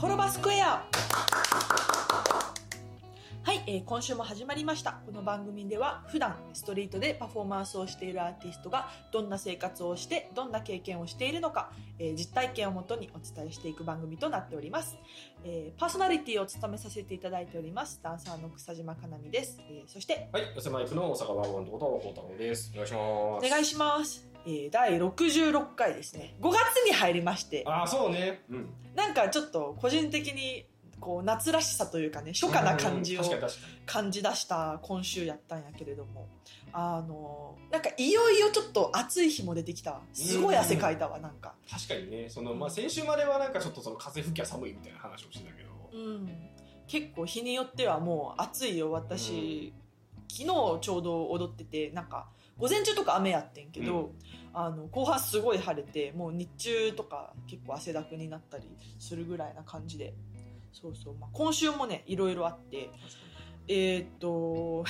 ホロバスクエア。はい、えー今週も始まりました。この番組では普段ストリートでパフォーマンスをしているアーティストがどんな生活をしてどんな経験をしているのか、えー実体験をもとにお伝えしていく番組となっております、えーパーソナリティを務めさせていただいておりますダンサーの草島かなみです、えーそしてはい、寄せマイクの大阪バーボンとこと孝太郎です。お願いします。お願いします、えー第66回ですね。5月に入りまして。ああ、そうね。うん。なんかちょっと個人的にこう夏らしさというかね初夏な感じをうん確かに確か感じ出した今週やったんやけれども。あのなんかいよいよちょっと暑い日も出てきたわ。すごい汗かいたわなんか。に。確かにね、その、まあ、先週まではなんかちょっとその風吹きゃ寒いみたいな話をしてたけど。うん。結構日によってはもう暑いよ私、昨日ちょうど踊っててなんか午前中とか雨やってんけど、うんあの後半すごい晴れてもう日中とか結構汗だくになったりするぐらいな感じでそうそう、まあ、今週もねいろいろあってえーっと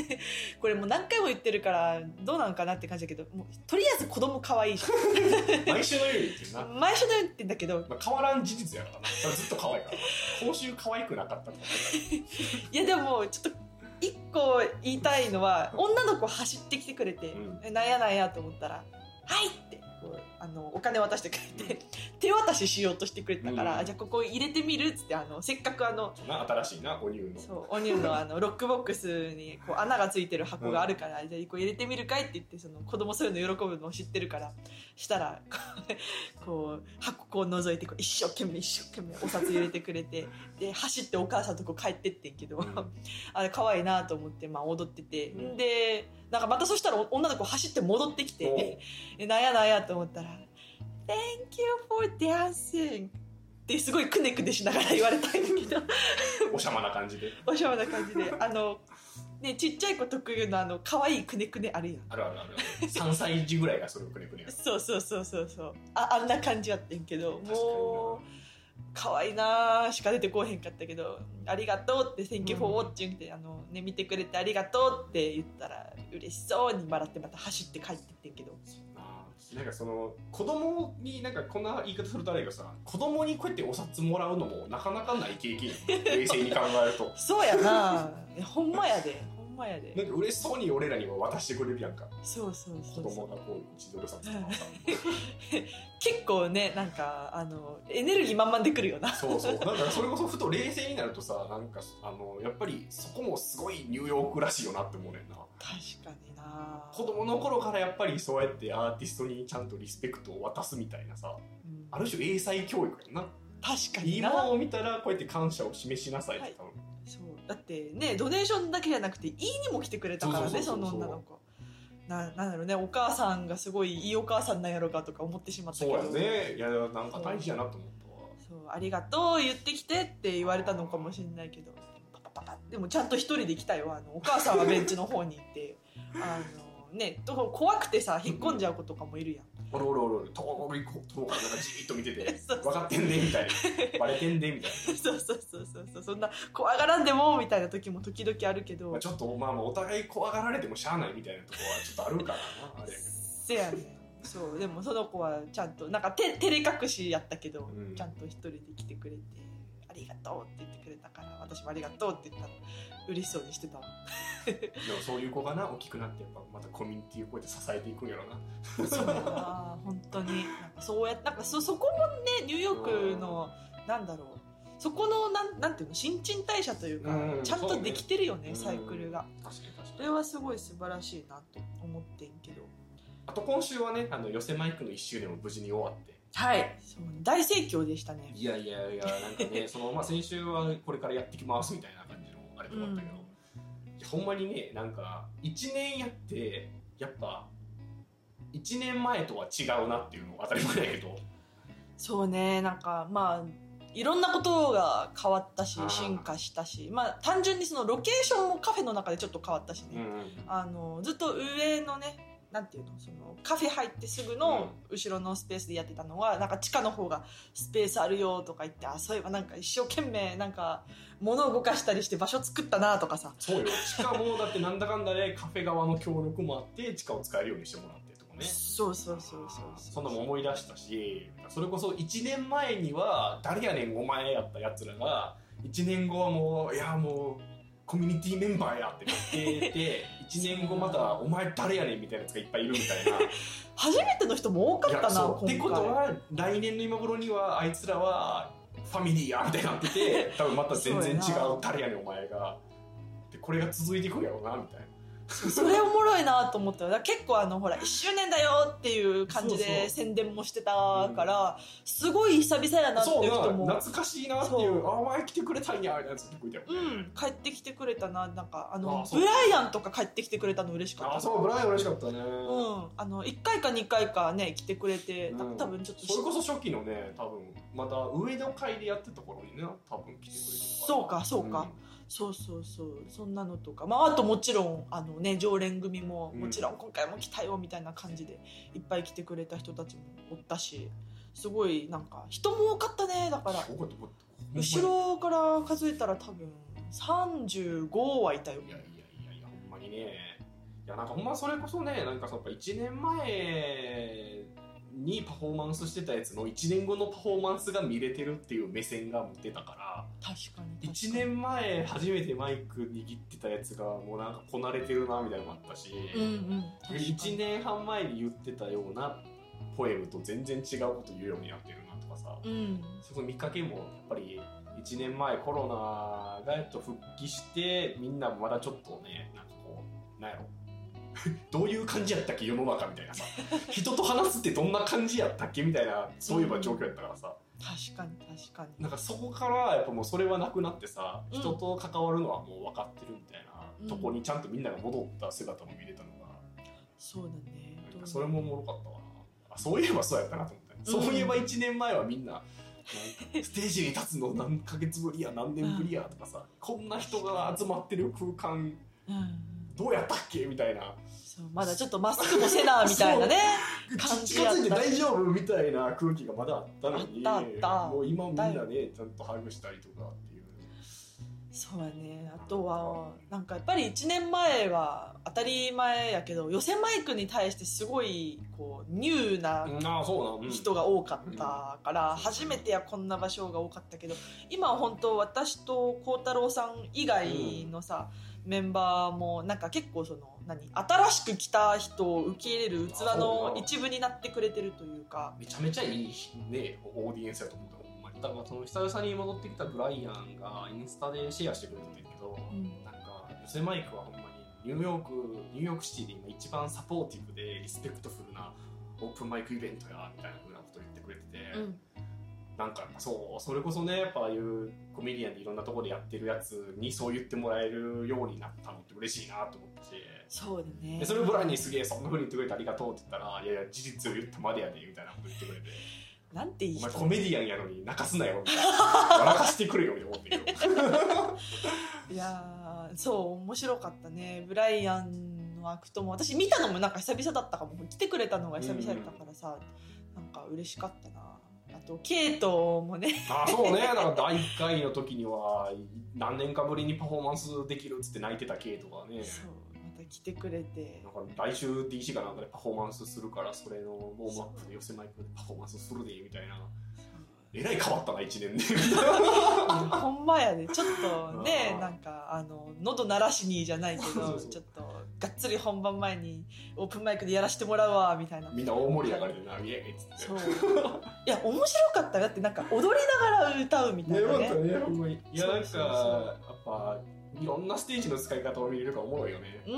これもう何回も言ってるからどうなのかなって感じだけどもうとりあえず子供可愛いじ 毎週のように言ってるな。毎週のように言ってんだけどまあ、変わらん事実やからな。ずっと可愛いからな。今週可愛くなかった。いやでもちょっと一個言いたいのは女の子走ってきてくれて、うんえなんやなんやと思ったら「はい!」ってあのお金渡してくれて、手渡ししようとしてくれたから、うん。じゃあここ入れてみるっつってあのせっかくあのな新しいな、お乳の。そうオニオンのあの ロックボックスにこう穴がついてる箱があるから、じゃあこう入れてみるかいって言ってその子供そういうの喜ぶのを知ってるからしたらこう箱こう覗いてこう一生懸命一生懸命お札入れてくれてで走ってお母さんとこ帰ってってんけど、うん。あれ可愛いなと思って、まあ、踊ってて、うん。でなんかまたそしたら女の子走って戻ってきおう。て えなんやなんやと思ったら「Thank you for dancing」ってすごいくねくねしながら言われたんだけど。おしゃまな感じで。おしゃれな感じで。あの、ね、ちっちゃい子特有のあの可愛いくねくねあるやん。あるあるある。3歳児ぐらいがそれをくねくねやる。そうそうそうそうそう。ああんな感じやってんけどもう可愛いなーしか出てこうへんかったけど「ありがとう」って「Thank you for watching」ってあの、ね、見てくれてありがとうって言ったら嬉しそうに笑ってまた走って帰ってってんけどなんかその子供になんかこんな言い方するとあれがさ子供にこうやってお札もらうのもなかなかない経験冷静に考えると。そうやな。ほんまやで。んまやで。なんか嬉しそうに俺らにも渡してくれるやんか。そうそう子そうそう。供がこう1ドル札とか。さ結構ねなんかあのエネルギー満々でくるよな。そうそう。だからそれこそふと冷静になるとさなんかあのやっぱりそこもすごいニューヨークらしいよなって思うねんな。確かにな。子供の頃からやっぱりそうやってアーティストにちゃんとリスペクトを渡すみたいなさうん。ある種英才教育やんな。確かにな。いいものを見たらこうやって感謝を示しなさいって多分、そうだってねドネーションだけじゃなくていいにも来てくれたからねその女の子。ななんだろうね。お母さんがすごいいいお母さんなんやろうかとか思ってしまったけど。そうやね。いやなんか大事やなと思ったわ。そうありがとう言ってきてって言われたのかもしれないけど。パパパパでもちゃんと一人で来たよあのお母さんはベンチの方に行って。あのねと怖くてさ引っ込んじゃう子とかもいるやんおろおろおろ遠く遠くからなんかじーっと見てて 分かってんねみたいな。バレてんねみたい そうそうそうそうそう。そんな怖がらんでもみたいな時も時々あるけど。な、まあ、ちょっとまあまあお互い怖がられてもしゃあないみたいなとこはちょっとあるからなあれせやねん。そうでもその子はちゃんとなんかて照れ隠しやったけど、うん。ちゃんと一人で来てくれて「ありがとう」って言ってくれたから私も「ありがとう」って言ったら嬉しそうにしてたわ。でもそういう子がな大きくなってやっぱまたコミュニティをこうやって支えていくんやろな。そうやな本当に。なんかそうやなんかそそこもねニューヨークのなんだろう。そこのなんなんていうの新陳代謝というか、うんちゃんとできてるよねうんサイクルが。確かに確そかに。れはすごい素晴らしいなと思ってんけど。あと今週はねあの寄せマイクの1周年も無事に終わってはい。そう大盛況でしたね。いやいやいやなんかね そのまあ先週はこれからやってきますみたいな感じのあれと思ったけど、うん。いやほんまにねなんか1年やってやっぱ1年前とは違うなっていうのは当たり前だけど。そうねなんかまあいろんなことが変わったし進化したしまあ単純にそのロケーションもカフェの中でちょっと変わったしね、あのずっと上のねなんていうの？そのカフェ入ってすぐの後ろのスペースでやってたのはなんか地下の方がスペースあるよとか言ってあそういえばなんか一生懸命なんか物を動かしたりして場所作ったなとかさ。そうよ。地下もだってなんだかんだでカフェ側の協力もあって地下を使えるようにしてもらってとかね。ねそうそうそうそう。そんなもん思い出したしそれこそ1年前には誰やねんお前やったやつらが1年後はもういやもうコミュニティメンバーやってなってて 1年後またお前誰やねんみたいなやつがいっぱいいるみたいな。初めての人も多かったなってことは来年の今頃にはあいつらはファミリーやみたいになってて多分また全然違う誰やねんお前が。でこれが続いていくんやろうなみたいなそれおもろいなと思った。ら結構あのほら1周年だよっていう感じで宣伝もしてたからすごい久々やなっていう人も。な懐かしいなっていそう。うあお前来てくれたんやみたいなやつ結構いたよね、うん、帰ってきてくれたな。なんかあのブライアンとか帰ってきてくれたの嬉しかった。あそうブライアン嬉しかったね、うん、あの1回か2回かね来てくれて、たうん。多分ちょっとそれこそ初期のね多分また上の階でやってた頃にね多分来てくれてそうかそうかそうそうそう。そんなのとか、まあ、あともちろんあの、ね、常連組もうん。もちろん今回も来たよみたいな感じでいっぱい来てくれた人たちもおったしすごいなんか人も多かったね。だから後ろから数えたら多分35はいたよ。いやいやいやいやほんまにね。いやなんかほんまそれこそねなんかそのやっぱ1年前にパフォーマンスしてたやつの1年後のパフォーマンスが見れてるっていう目線が持ってたから確かに確1かに。年前初めてマイク握ってたやつがもうなんかこなれてるなみたいなのもあったし、うんうん確かに。1年半前に言ってたようなポエムと全然違うこと言うようになってるなとかさ、うん。その見かけもやっぱり1年前コロナがやっと復帰してみんなまだちょっとねなんかこうなんやろ どういう感じやったっけ世の中みたいなさ。人と話すってどんな感じやったっけみたいなそういえば状況やったからさ、確かに確かに。なんかそこからやっぱもうそれはなくなってさうん。人と関わるのはもう分かってるみたいな、うん。とこにちゃんとみんなが戻った姿も見れたのが。そうだね。なんかそれもおもろかったわな。あそういえばそうやったなと思って、うん。そういえば1年前はみんなステージに立つの何ヶ月ぶりや何年ぶりやとかさ、こんな人が集まってる空間うんどうやったっけ？みたいな。そうまだちょっとマスクもせなみたいなね感じ近やった。づいて大丈夫みたいな空気がまだあったのにあったもう今みんなねちゃんとハグしたりとかっていう。そうやね。あとはなんかやっぱり1年前は当たり前やけど予選マイクに対してすごいこうニューな人が多かったから初めてやこんな場所が多かったけど今は本当私と孝太郎さん以外のさ、メンバーもなんか結構その何新しく来た人を受け入れる器の一部になってくれてるというか。めちゃめちゃいいねオーディエンスやと思ったほんまにだからその久々に戻ってきたブライアンがインスタでシェアしてくれてたけど、うん。なんか寄せマイクはほんまにニューヨークニューヨークシティで今一番 supportive で respectful なオープンマイクイベントやみたいなふうなことを言ってくれてて、うんなんかそうそれこそねやっぱああいうコメディアンでいろんなところでやってるやつにそう言ってもらえるようになったのって嬉しいなと思って。そうだね。でそれをブライアンにすげえそんなふうに言ってくれてありがとうって言ったらいやいや事実を言ったまでやでみたいなこと言ってくれて。なんていい人お前コメディアンやのに泣かすなよみたいな。笑かしてくれよみたいな思ってる いやーそう面白かったね。ブライアンのアクトも私見たのもなんか久々だったかも。来てくれたのが久々だったからさ、なんか嬉しかったなあとケイトもね。あそうね。だから第1回の時には何年かぶりにパフォーマンスできるっつって泣いてたケイとかね。そうまた来てくれて。なんか来週 DC かなんかでパフォーマンスするからそれのウォームアップで寄せマイクでパフォーマンスするでみたいな。えらい変わったな1年で。ほんまやでちょっとねなんかあの喉鳴らしにじゃないけそうそうどちょっとがっつり本番前にオープンマイクでやらせてもらうわみたいな。みんな大盛り上がりでなイエーイっつって。そう。いや面白かっただってなんか踊りながら歌うみたいなね。ねほんまにいやなんかそうそう。そうやっぱいろんなステージの使い方を見れるからおもろいよね。うん。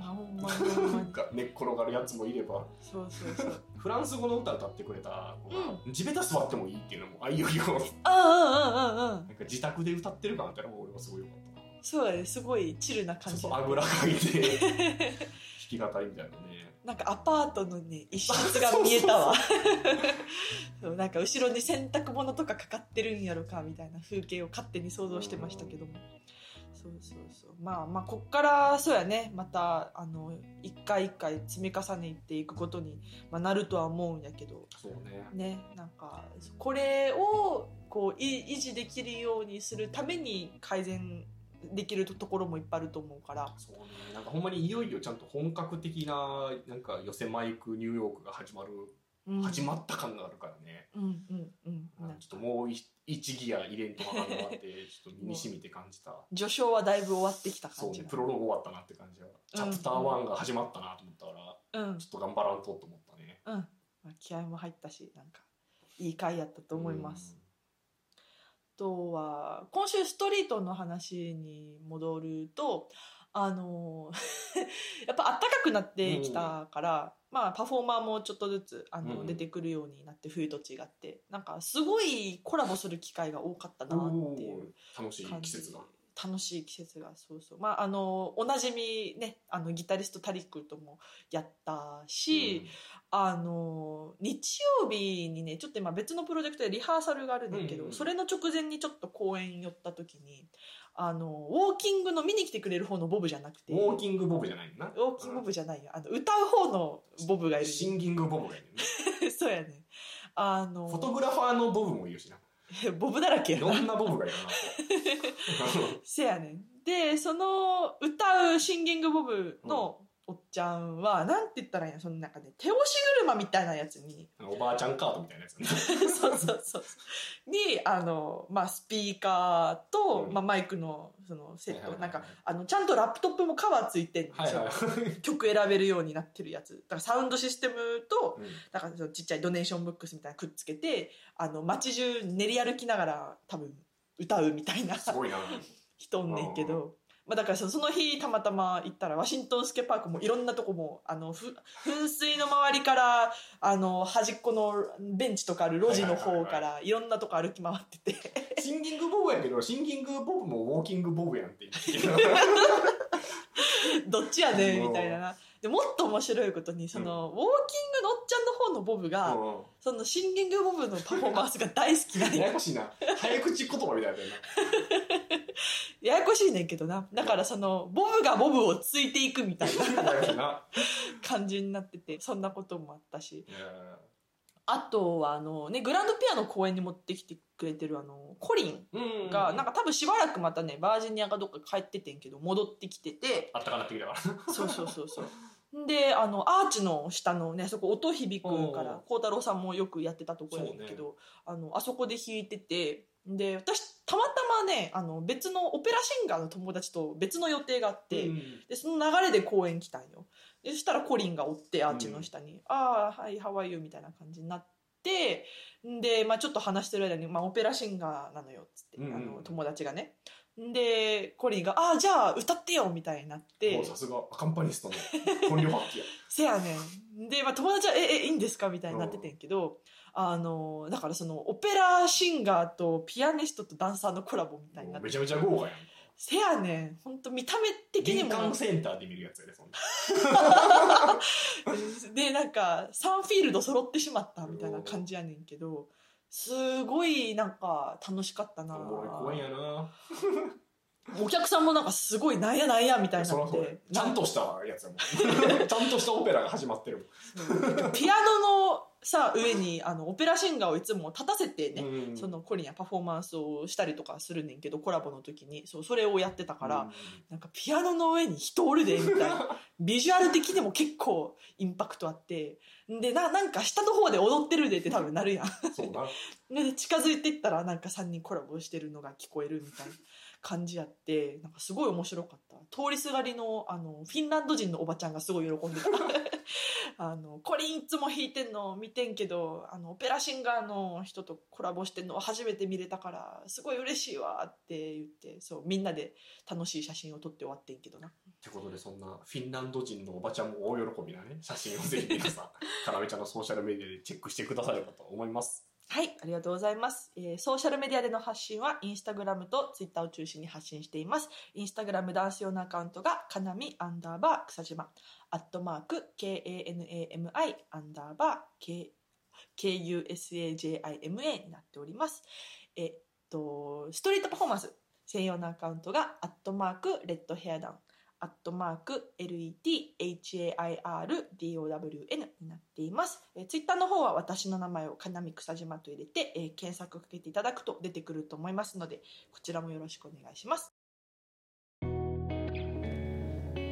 まあほんまに。なんか寝っ転がるやつもいれば。そうそうそう。フランス語の歌歌ってくれた子が、地べた座ってもいいっていうのもあいよいよあうんうんうんうんうんなんか自宅で歌ってる感あったらもう俺はすごいよかった。なそうやね。すごいチルな感じ。あぐらかいて。弾き語りみたいなね。なんかアパートのね一室が見えたわ。そうなんか後ろに洗濯物とかかかってるんやろかみたいな風景を勝手に想像してましたけども。そうそうそう。まあまあこっからそうやね。またあの一回一回積み重ねていくことに、まあ、なるとは思うんやけど。そうね。ねなんかこれをこうい維持できるようにするために改善できるところもいっぱいあると思うから。そうね。なんかほんまにいよいよちゃんと本格的ななんか寄せマイクニューヨークが始まる、うん。始まった感があるからね、うんうんうん。なんちょっともうい一ギア入れんとわかんって ちょっと身に染みて感じた。序章はだいぶ終わってきた感じがねプロローグ終わったなって感じは、チャプター1が始まったなと思ったからうん。ちょっと頑張らんとと思ったね。うん、まあ、気合も入ったしなんかいい回やったと思います、あとは今週ストリートの話に戻るとあの やっぱ暖かくなってきたから、まあパフォーマーもちょっとずつあの、うん出てくるようになって冬と違ってなんかすごいコラボする機会が多かったなっていう楽しい季節が楽しい季節がそうそう。まああのおなじみねあのギタリストタリックともやったし、あの日曜日にねちょっと今別のプロジェクトでリハーサルがあるんだけど、うんうんそれの直前にちょっと公演寄った時にあのウォーキングの見に来てくれる方のボブじゃなくてウォーキングボブじゃないのな？ウォーキングボブじゃないよ。あの歌う方のボブがいるシンギングボブがいるね。そうやね。あのフォトグラファーのボブもいるしな ボブだらけやな。いろんなボブがいるな。せやねん。でその歌うシンギングボブのおっちゃんは、なんて言ったらいいの？そのなんかね手押し車みたいなやつに。おばあちゃんカードみたいなやつね。そうそうそうにあの、まあ、スピーカーと、うん。まあ、マイクのそのセット、はいはいはいなんかあのちゃんとラップトップもカバーついてんのはいはい曲選べるようになってるやつ。だからサウンドシステムとうん。だからそのちっちゃいドネーションブックスみたいなのくっつけてあの街中練り歩きながら多分歌うみたいな。すごいな。人おんねんけど、まあ、だからそその日たまたま行ったらワシントンスケパークもいろんなとこもあのふ 噴水の周りからあの端っこのベンチとかある路地の方からいろんなとこ歩き回ってて。シンギングボブやけどシンギングボブもウォーキングボブやんって言ってるどっちやねんみたいなな。でもっと面白いことにその、ウォーキングのおっちゃんの方のボブが、うそのシンギングボブのパフォーマンスが大好きなんんやややこしいな。早口言葉みたいだよ ややこしいねんけどな。だからそのボブがボブをついていくみたいななややこしいな。感じになっててそんなこともあったし。いやあとはあのねグランドピアの公演に持ってきてくれてるあのコリンうんがなんか多分しばらくまたねバージニアかどっか帰っててんけど戻ってきてて。あったかなってきたからそうそうそうそう。であのアーチの下のねそこ音響くから孝太郎さんもよくやってたところやねんけど、あのあそこで弾いててで私たまたまねあの別のオペラシンガーの友達と別の予定があって、うんでその流れで公演来たんよ。でそしたらコリンがおってアーチの下に「ああはいハワイユー」みたいな感じになってで、まあ、ちょっと話してる間に、まあ、オペラシンガーなのよっつって、うんうんあの友達がね。でコリンが「ああじゃあ歌ってよ」みたいになって。さすが。アカンパニストの 本領発揮や。せやねん。で、まあ、友達は「ええいいんですか?」みたいになっててんけど、あのだからそのオペラシンガーとピアニストとダンサーのコラボみたいになって。めちゃめちゃ豪華やんせやねん。本当見た目的に玄も関センターで見るやつやでそんな。でなんか3フィールド揃ってしまったみたいな感じやねんけどすごいなんか楽しかったな。おもろい公園やな。お客さんもなんかすごいなんやなんやみたいになっそらそうや。てちゃんとしたやつやもん。ちゃんとしたオペラが始まってるうん。ピアノのさ上に あのオペラシンガーをいつも立たせてね、うん。そのコリンやパフォーマンスをしたりとかするねんけどコラボの時にそうそれをやってたから、うん。なんかピアノの上に人おるでみたいな。ビジュアル的にも結構インパクトあってでななんか下の方で踊ってるでって多分なるやん。そうな。で近づいていったらなんか3人コラボしてるのが聞こえるみたいな感じやってなんかすごい面白かった。通りすがりのあのフィンランド人のおばちゃんがすごい喜んでた。あのコリンいつも弾いてんの？見てんけどあのオペラシンガーの人とコラボしてんの？は初めて見れたからすごい嬉しいわって言ってそうみんなで楽しい写真を撮って終わってんけどな。ってことでそんなフィンランド人のおばちゃんも大喜びなね。写真をぜひ皆さんかなめちゃんのソーシャルメディアでチェックしてくださればと思いますはい、ありがとうございます。えーソーシャルメディアでの発信は、インスタグラムとツイッターを中心に発信しています。インスタグラムダンス用のアカウントが、かなみアンダーバー草島、アットマーク、KANAMI アンダーバー、K KUSAJIMA になっております。えっと、ストリートパフォーマンス専用のアカウントが、アットマーク、レッドヘアダウン、アットマーク LETHAIRDOWN になっています。えー、ツイッターの方は私の名前をかなみくさじまと入れて、えー、検索をかけていただくと出てくると思いますので、こちらもよろしくお願いします。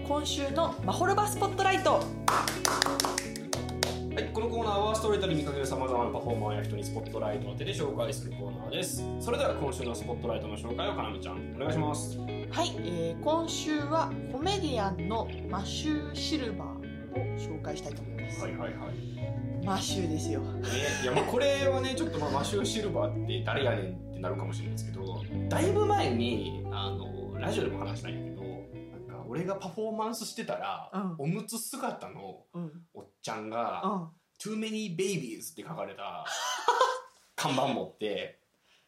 今週のマホルバスポットライトはい、このコーナーはストレートに見かけるさまざまなパフォーマーや人にスポットライトを当てて紹介するコーナーです。それでは今週のスポットライトの紹介をかなめちゃんお願いします。はい、えー今週はコメディアンのマシュー・シルバーを紹介したいと思います、はいはいはい。マシューですよ。ね、いやまあこれはねちょっとまあマシュー・シルバーって誰やねんってなるかもしれないですけどだいぶ前にあのラジオでも話したんやけどなんか俺がパフォーマンスしてたら、うん。おむつ姿のちゃんがうん「Too many babies」って書かれた 看板持って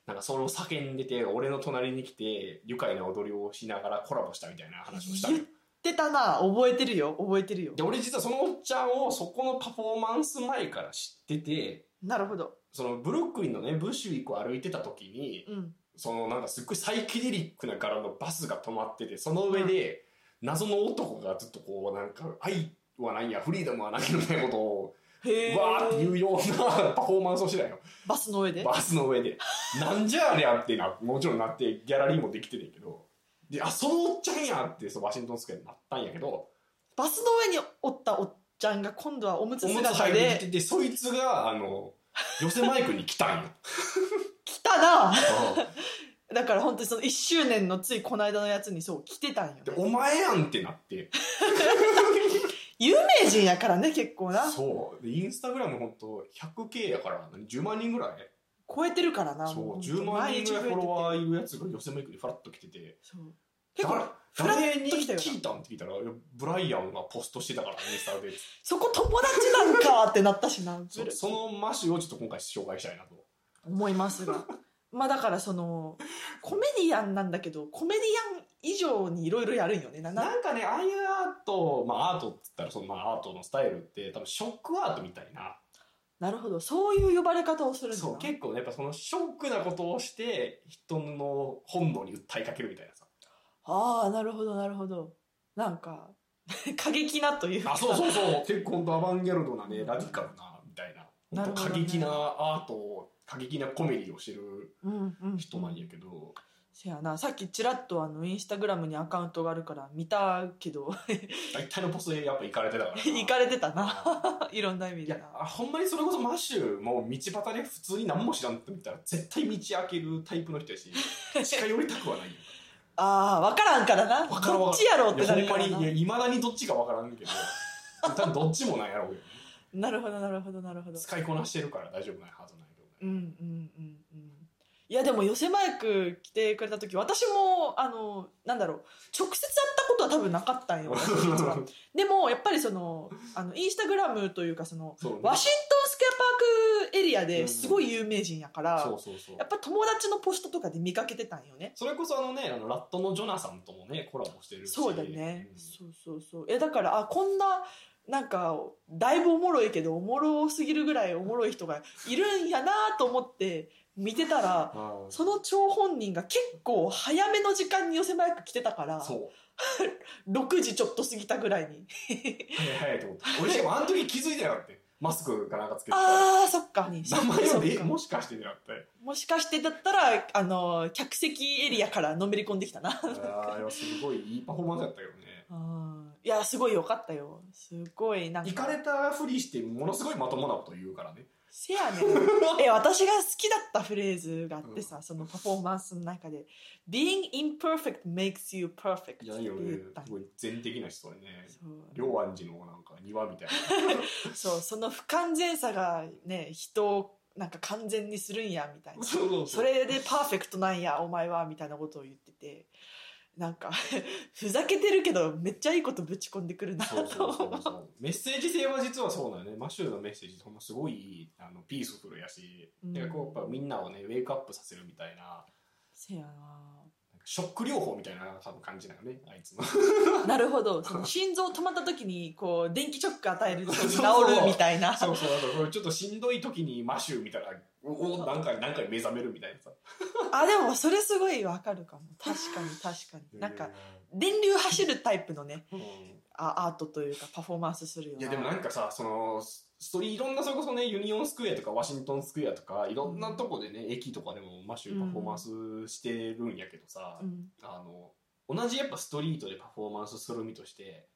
なんかそれを叫んでて俺の隣に来て愉快な踊りをしながらコラボしたみたいな話をした言ってたな。覚えてるよ。覚えてるよ。で俺実はそのおっちゃんをそこのパフォーマンス前から知っててなるほど。そのブルックリンのねブッシュウィークを歩いてた時にうん。そのなんかすっごいサイケデリックな柄のバスが止まっててその上で謎の男がずっとこうなんか愛は何やフリーダムは何みたいなことをへえわーって言うようなパフォーマンスをしてたよバスの上で？バスの上で。なんじゃありゃってなもちろんなってギャラリーもできてるけど。であそのおっちゃんやってそうワシントンスクエアになったんやけど。バスの上におったおっちゃんが今度はおむつおむつ姿履いてでてそいつがあの寄せマイクに来たんよ。来たな。だから本当にその1周年のついこの間のやつにそう来てたんよ、でね、お前やんってなって 有名人やからね結構な。そう。でインスタグラム本当 100K やから何？10万人ぐらい？超えてるからなそうも10万人ぐらいフォロワーいるやつが寄せマイクにフラッと来てて。そう。結構誰に聞いたんって聞いたらブライアンがポストしてたからインスタで。そこ友達なんかってなったしな そうそのマシュをちょっと今回紹介したいなと。思いますが。まあだからそのコメディアンなんだけどコメディアン以上にいろいろやるんよね。なんかねああいうアートまあアートっつったらそのまあアートのスタイルって多分ショックアートみたいな。なるほど。そういう呼ばれ方をするんだ。なそう結構ねやっぱそのショックなことをして人の本能に訴えかけるみたいなさ。ああなるほどなるほど。なんか 過激なというか。あそうそうそう。結構アバンギャルドなねラディカルなみたいな。なるほどね過激なアートを過激なコメディをしてるうんうん。人なんやけど、せやな。さっきちらっとあのインスタグラムにアカウントがあるから見たけど。大体のポストでやっぱ行かれてたからな。行かれてたな。いろんな意味いやでなあほんまにそれこそマッシュもう道端で普通に何も知らんって見たら絶対道開けるタイプの人やし 近寄りたくはないよ。ああ分からんからな。わからんどっちやろうっていやほんまなるからなにいやいまだにどっちかわからんけど。多分どっちもなんやろうけど。ねなるほどなるほどなるほど。使いこなしてるから大丈夫ないはずなんやけど。ねうんうんうんうんいやでも寄せマイク来てくれた時私もあのなんだろう直接会ったことは多分なかったんよ でもやっぱりそのあのインスタグラムというかそのね。ワシントンスクエアパークエリアですごい有名人やから、そうそうそう。やっぱ友達のポストとかで見かけてたんよね。それこそあのねあのラットのジョナサンともねコラボしてるし。そうだね、んそうそうそう。えだからあこんななんかだいぶおもろいけどおもろすぎるぐらいおもろい人がいるんやなと思って見てたらあーその張本人が結構早めの時間に寄せマイク来てたからそう。6時ちょっと過ぎたぐらいに。早い早いと思って。俺しかもあの時気づいてなかったよ。マスクかなんかつけてたあーそっか。名前もしかしてってなってもしかしてだったらあの客席エリアからのめり込んできたな。すごいいいパフォーマンスやったけどね。うん。いやすごいよかったよ。すごいなんか。行かれたふりしてものすごいまともなこと言うからねせやねん。え私が好きだったフレーズがあってさ、そのパフォーマンスの中で「Being imperfect makes you perfect」っていやいや言ったんすごい全的な人でね。両安寺のなんか庭みたいな。そうその不完全さがね人をなんか完全にするんやみたいな。それでパーフェクトなんやお前はみたいなことを言っててなんか ふざけてるけどめっちゃいいことぶち込んでくるなそうそうそうとそう。メッセージ性は実はそうだよね。マッシュルのメッセージほんますごいあのピースフルやし、うん。でこうやっぱみんなをねウェイクアップさせるみたいな。せやな。ショック療法みたいな多分感じなのねあいつの なるほど。その心臓止まった時にこう電気ショック与えると治そうそうるみたいな。そうそう。あとこれちょっとしんどい時にマッシュ見たらおお何回何回目覚めるみたいなさ。あでもそれすごいわかるかも。確かに 確かに。なんか電流走るタイプのねうん。あアートというかパフォーマンスするよな。いやでもなんかさそのストリいろんなそれこそねユニオンスクエアとかワシントンスクエアとかいろんなとこでね、駅とかでもマッシュパフォーマンスしてるんやけどさ、うん。あの同じやっぱストリートでパフォーマンスする身として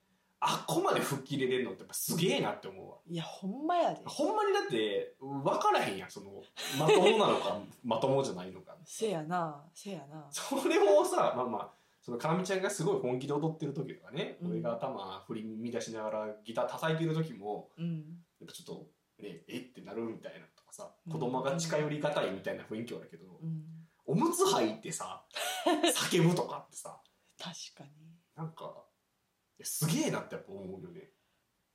あっこまで吹っ切れれるのってやっぱすげえなって思うわ。いやほんまやで。ほんまにだって分からへんやんそのまともなのか まともじゃないのか。せやなせやな。それもさまあまあそのかみちゃんがすごい本気で踊ってる時とかね、うん。俺が頭振り乱しながらギター叩いてる時もうん。やっぱちょっとねえってなるみたいなとかさうん。子供が近寄りがたいみたいな雰囲気はあるけど、うん。おむつ履いてさ 叫ぶとかってさ。確かに。なんかす。げえなってやっぱ思うよね。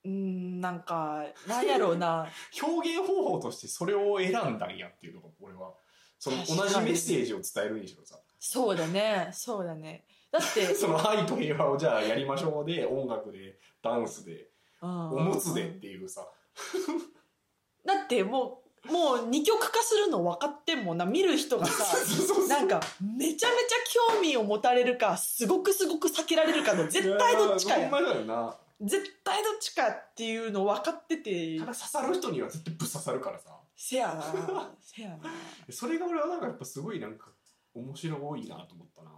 うんなんかなんやろうな。表現方法としてそれを選んだんやっていうのが俺は。その同じメッセージを伝えるにしろさ。そうだね。そうだね。だって、その愛と平和をじゃあやりましょうで音楽でダンスでうん。おむつでっていうさ。だってもうもう二極化するの分かってんもんな。見る人がさ なんかめちゃめちゃ興味を持たれるかすごくすごく避けられるかの絶対どっちかや。だよな。絶対どっちかっていうの分かってて。ただ刺さる人には絶対ぶっ刺さるからさ。せやな。せやな。それが俺はなんかやっぱすごいなんか面白いなと思ったな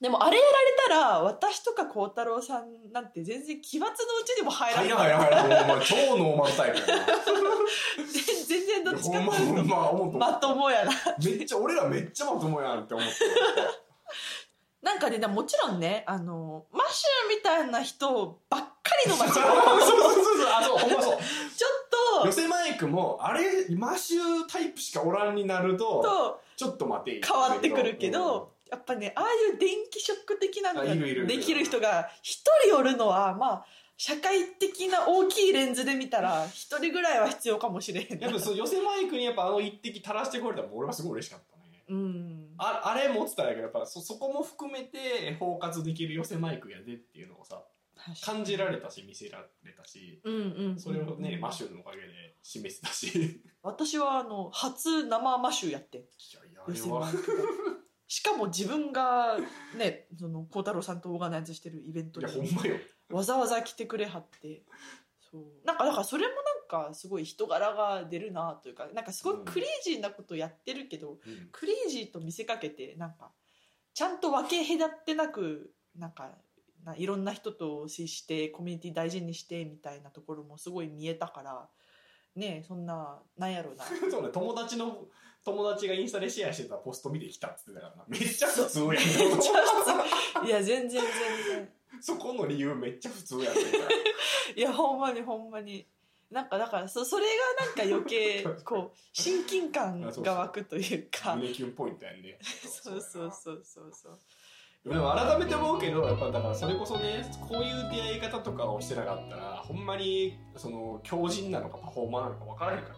でもあれやられたら私とか孝太郎さんなんて全然奇抜のうちにも入らない。入らない入らない。超ノーマルタイプやな。全然どっちかというとまともやな。めっちゃ俺らめっちゃまともやんって思って。なんかねもちろんねあのマッシュみたいな人ばっかりの街。そうがそうそうそう。あそうほんまそう。ちょっ寄せマイクもあれマッシュタイプしかおらんになるとととちょっと待て。変わってくるけど、やっぱねああいう電気ショック的なのができる人が一人おるのはまあ社会的な大きいレンズで見たら一人ぐらいは必要かもしれへん。なやっぱそう寄せマイクにやっぱあの一滴垂らしてこれたら俺はすごい嬉しかったね。うん。ああれ持ってたんやけどやっぱそそこも含めて包括できる寄せマイクやでっていうのをさ感じられたし見せられたしうんうんそれをね、マッシュのおかげで示せたし。い私はあの初生マッシュやってん。やいやあれはしかも自分がねその孝太郎さんとオーガナイズしてるイベントいにやほんまよ。わざわざ来てくれはって。そう。なんかだからそれもなんかすごい人柄が出るなというかなんかすごいクレイジーなことやってるけど、うん。クレイジーと見せかけてなんかちゃんと分け隔ってなくなんかないろんな人と接してコミュニティ大事にしてみたいなところもすごい見えたからねえそんななんやろうな。そうね友達の友達がインスタでシェアしてたポスト見てきたっつってたからな。めっちゃ普通やん。めっちゃ普いや全然全然。そこの理由めっちゃ普通やん。ねいやほんまにほんまに。なんかだからそそれがなんか余計こう親近感が湧くというか。胸キュンポイントやんね。そうそうそうそうそう。でも改めて思うけどやっぱだからそれこそねこういう出会い方とかをしてなかったらほんまにその強靭なのかパフォーマーなのか分からへんかったり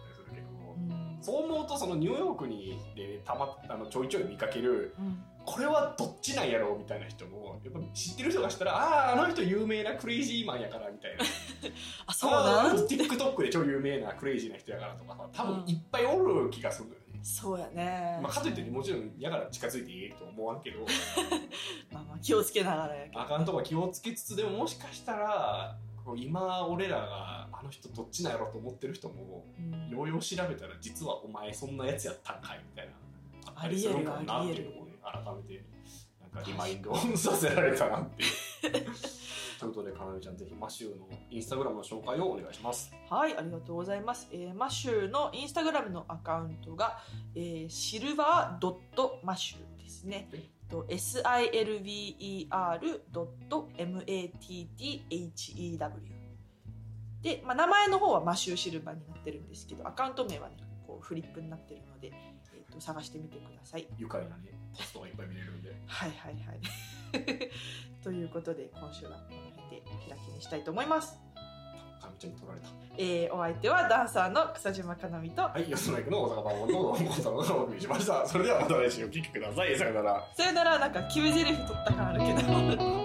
するけど、うんそう思うとそのニューヨークにでたまあのちょいちょい見かけるうん。これはどっちなんやろうみたいな人もやっぱ知ってる人がしたらああーあの人有名なクレイジーマンやからみたいな。あそうなん？あー TikTok で超有名なクレイジーな人やからとかさ多分いっぱいおる気がするのよね、そうやね、まあ、かといってもちろんやから近づいていいと思わんけど。まあまあ気をつけながらやけど。あかんとこ気をつけつつでももしかしたら今俺らがあの人どっちなんやろと思ってる人もうん。ようよう調べたら実はお前そんなやつやったんかいみたいなありするんかもなっていうのもね改めて。なんかリマインドさせられたなっていう。ということでかなめちゃんぜひマシューのインスタグラムの紹介をお願いします。はいありがとうございます、えーマッシュのインスタグラムのアカウントが、えー silver dot Matthew ですね。え？と silver.mattthew で、まあ、名前の方はマシューシルバーになってるんですけどアカウント名はねこうフリップになってるので、えー、と探してみてください。愉快なね、ポストがいっぱい見れるんで。はいはいはい。ということで今週はこの辺で開きにしたいと思います、かみちゃんに取られた。えーお相手はダンサーの草島かなみとはい、吉野役の大阪版のコンサートがお送りしました。それではまた来週お聞きください。さよなら。さよならなんか決め台詞取った感あるけど